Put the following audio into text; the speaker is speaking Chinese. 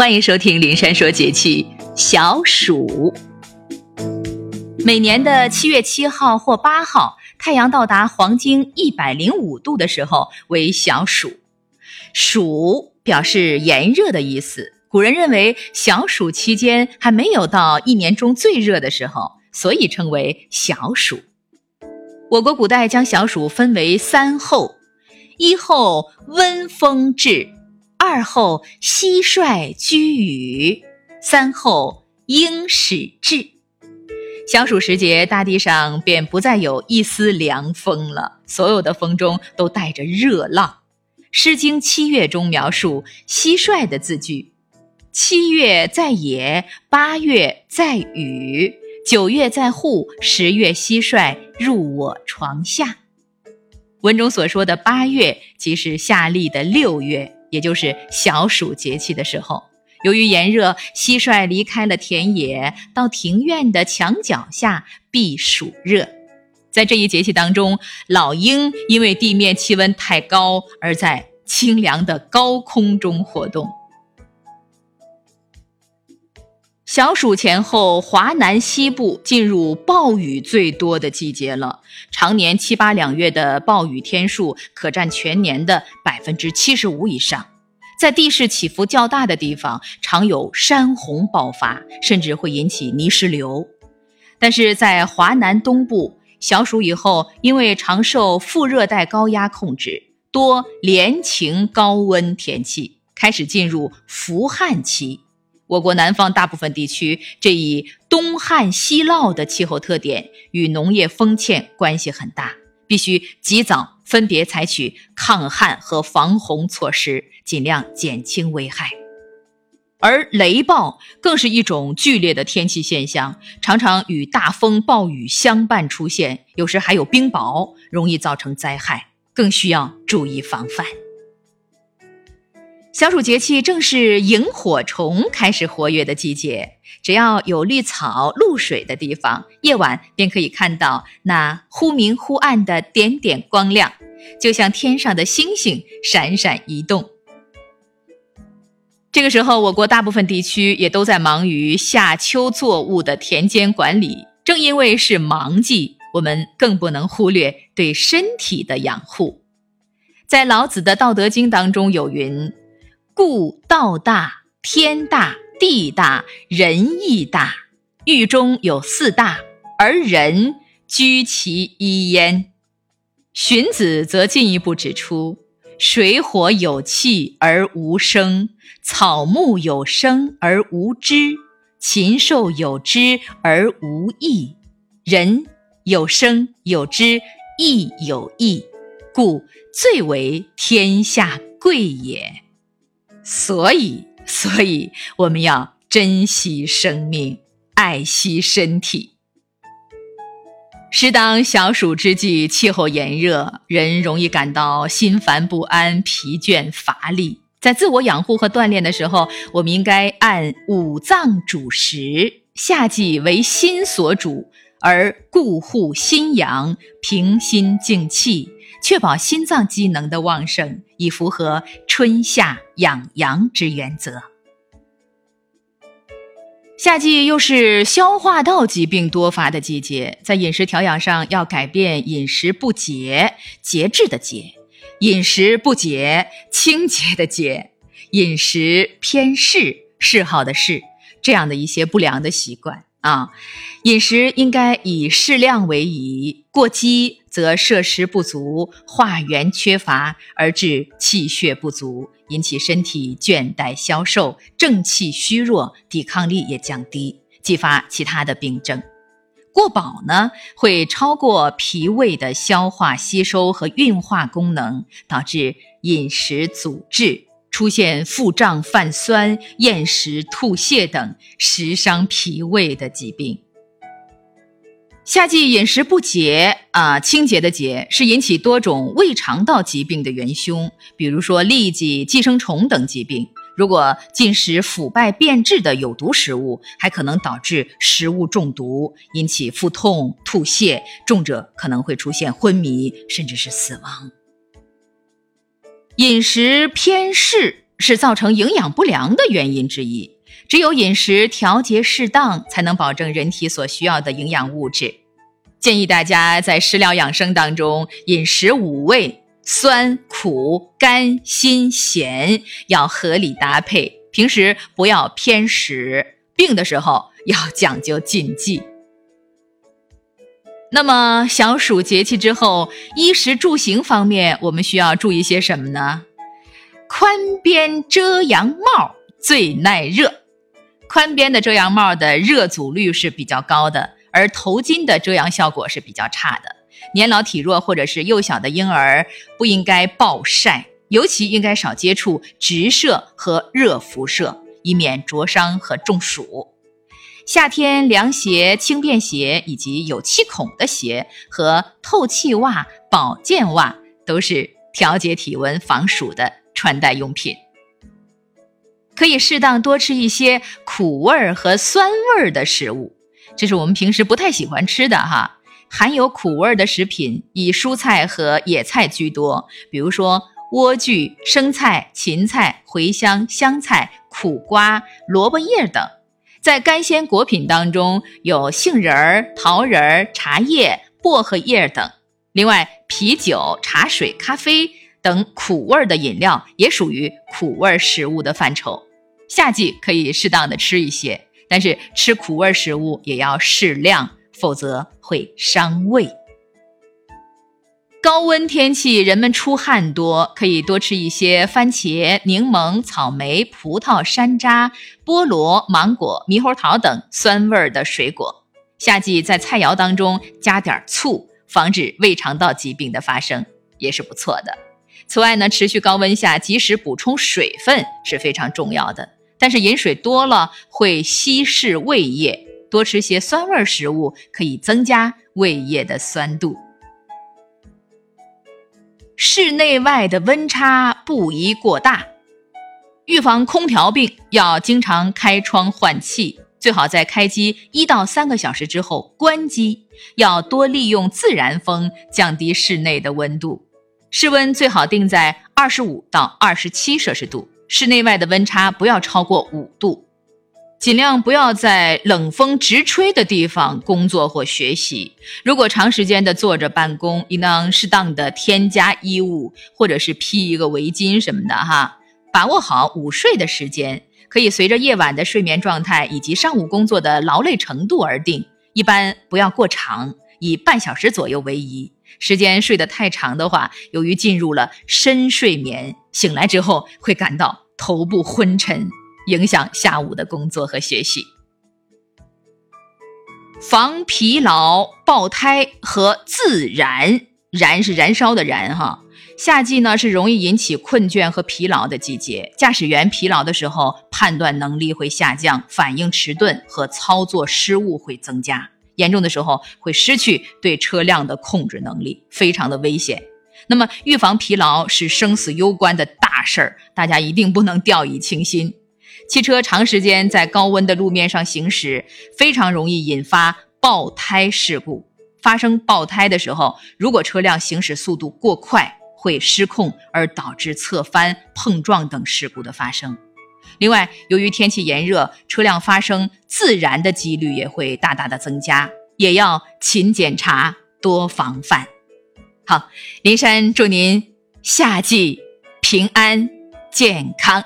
欢迎收听灵山说节气。小暑，每年的七月七号或八号，太阳到达黄经一百零五度的时候为小暑。暑表示炎热的意思。古人认为小暑期间还没有到一年中最热的时候，所以称为小暑。我国古代将小暑分为三候：一候温风至。二后蟋蟀居羽，三后鹰始至。小暑时节，大地上便不再有一丝凉风了，所有的风中都带着热浪。《诗经·七月》中描述蟋蟀的字句：“七月在野，八月在雨，九月在户，十月蟋蟀入我床下。”文中所说的八月，即是夏历的六月。也就是小暑节气的时候，由于炎热，蟋蟀离开了田野，到庭院的墙角下避暑热。在这一节气当中，老鹰因为地面气温太高，而在清凉的高空中活动。小暑前后，华南西部进入暴雨最多的季节了。常年七八两月的暴雨天数可占全年的百分之七十五以上。在地势起伏较大的地方，常有山洪爆发，甚至会引起泥石流。但是在华南东部，小暑以后，因为常受副热带高压控制，多连晴高温天气，开始进入伏旱期。我国南方大部分地区，这一东旱西涝的气候特点与农业丰欠关系很大，必须及早分别采取抗旱和防洪措施，尽量减轻危害。而雷暴更是一种剧烈的天气现象，常常与大风暴雨相伴出现，有时还有冰雹，容易造成灾害，更需要注意防范。小暑节气正是萤火虫开始活跃的季节，只要有绿草、露水的地方，夜晚便可以看到那忽明忽暗的点点光亮，就像天上的星星闪闪移动。这个时候，我国大部分地区也都在忙于夏秋作物的田间管理。正因为是忙季，我们更不能忽略对身体的养护。在老子的《道德经》当中有云。故道大，天大，地大，人亦大。狱中有四大，而人居其一焉。荀子则进一步指出：水火有气而无声，草木有生而无知，禽兽有知而无义，人有生有知，亦有义，故最为天下贵也。所以，所以我们要珍惜生命，爱惜身体。适当小暑之际，气候炎热，人容易感到心烦不安、疲倦乏力。在自我养护和锻炼的时候，我们应该按五脏主食，夏季为心所主，而固护心阳，平心静气。确保心脏机能的旺盛，以符合春夏养阳之原则。夏季又是消化道疾病多发的季节，在饮食调养上要改变饮食不节、节制的节，饮食不节、清洁的节，饮食偏嗜、嗜好的嗜，这样的一些不良的习惯。啊，饮食应该以适量为宜，过饥则摄食不足，化元缺乏，而致气血不足，引起身体倦怠消瘦，正气虚弱，抵抗力也降低，激发其他的病症。过饱呢，会超过脾胃的消化吸收和运化功能，导致饮食阻滞。出现腹胀、泛酸、厌食、吐泻等食伤脾胃的疾病。夏季饮食不洁啊，清洁的洁是引起多种胃肠道疾病的元凶，比如说痢疾、寄生虫等疾病。如果进食腐败变质的有毒食物，还可能导致食物中毒，引起腹痛、吐泻，重者可能会出现昏迷，甚至是死亡。饮食偏嗜是造成营养不良的原因之一。只有饮食调节适当，才能保证人体所需要的营养物质。建议大家在食疗养生当中，饮食五味：酸、苦、甘、辛、咸，要合理搭配。平时不要偏食，病的时候要讲究禁忌。那么小暑节气之后，衣食住行方面，我们需要注意些什么呢？宽边遮阳帽最耐热，宽边的遮阳帽的热阻率是比较高的，而头巾的遮阳效果是比较差的。年老体弱或者是幼小的婴儿不应该暴晒，尤其应该少接触直射和热辐射，以免灼伤和中暑。夏天凉鞋、轻便鞋以及有气孔的鞋和透气袜、保健袜都是调节体温、防暑的穿戴用品。可以适当多吃一些苦味儿和酸味儿的食物，这是我们平时不太喜欢吃的哈。含有苦味儿的食品以蔬菜和野菜居多，比如说莴苣、生菜、芹菜、茴香、香菜、苦瓜、萝卜叶等。在干鲜果品当中，有杏仁儿、桃仁儿、茶叶、薄荷叶等。另外，啤酒、茶水、咖啡等苦味的饮料也属于苦味食物的范畴。夏季可以适当的吃一些，但是吃苦味食物也要适量，否则会伤胃。高温天气，人们出汗多，可以多吃一些番茄、柠檬、草莓、葡萄、山楂、菠萝、芒果、猕猴桃等酸味儿的水果。夏季在菜肴当中加点醋，防止胃肠道疾病的发生，也是不错的。此外呢，持续高温下及时补充水分是非常重要的。但是饮水多了会稀释胃液，多吃些酸味食物可以增加胃液的酸度。室内外的温差不宜过大，预防空调病要经常开窗换气，最好在开机一到三个小时之后关机，要多利用自然风降低室内的温度，室温最好定在二十五到二十七摄氏度，室内外的温差不要超过五度。尽量不要在冷风直吹的地方工作或学习。如果长时间的坐着办公，应当适当的添加衣物，或者是披一个围巾什么的哈。把握好午睡的时间，可以随着夜晚的睡眠状态以及上午工作的劳累程度而定。一般不要过长，以半小时左右为宜。时间睡得太长的话，由于进入了深睡眠，醒来之后会感到头部昏沉。影响下午的工作和学习，防疲劳、爆胎和自燃，燃是燃烧的燃哈。夏季呢是容易引起困倦和疲劳的季节，驾驶员疲劳的时候，判断能力会下降，反应迟钝和操作失误会增加，严重的时候会失去对车辆的控制能力，非常的危险。那么预防疲劳是生死攸关的大事儿，大家一定不能掉以轻心。汽车长时间在高温的路面上行驶，非常容易引发爆胎事故。发生爆胎的时候，如果车辆行驶速度过快，会失控而导致侧翻、碰撞等事故的发生。另外，由于天气炎热，车辆发生自燃的几率也会大大的增加，也要勤检查、多防范。好，林珊祝您夏季平安健康。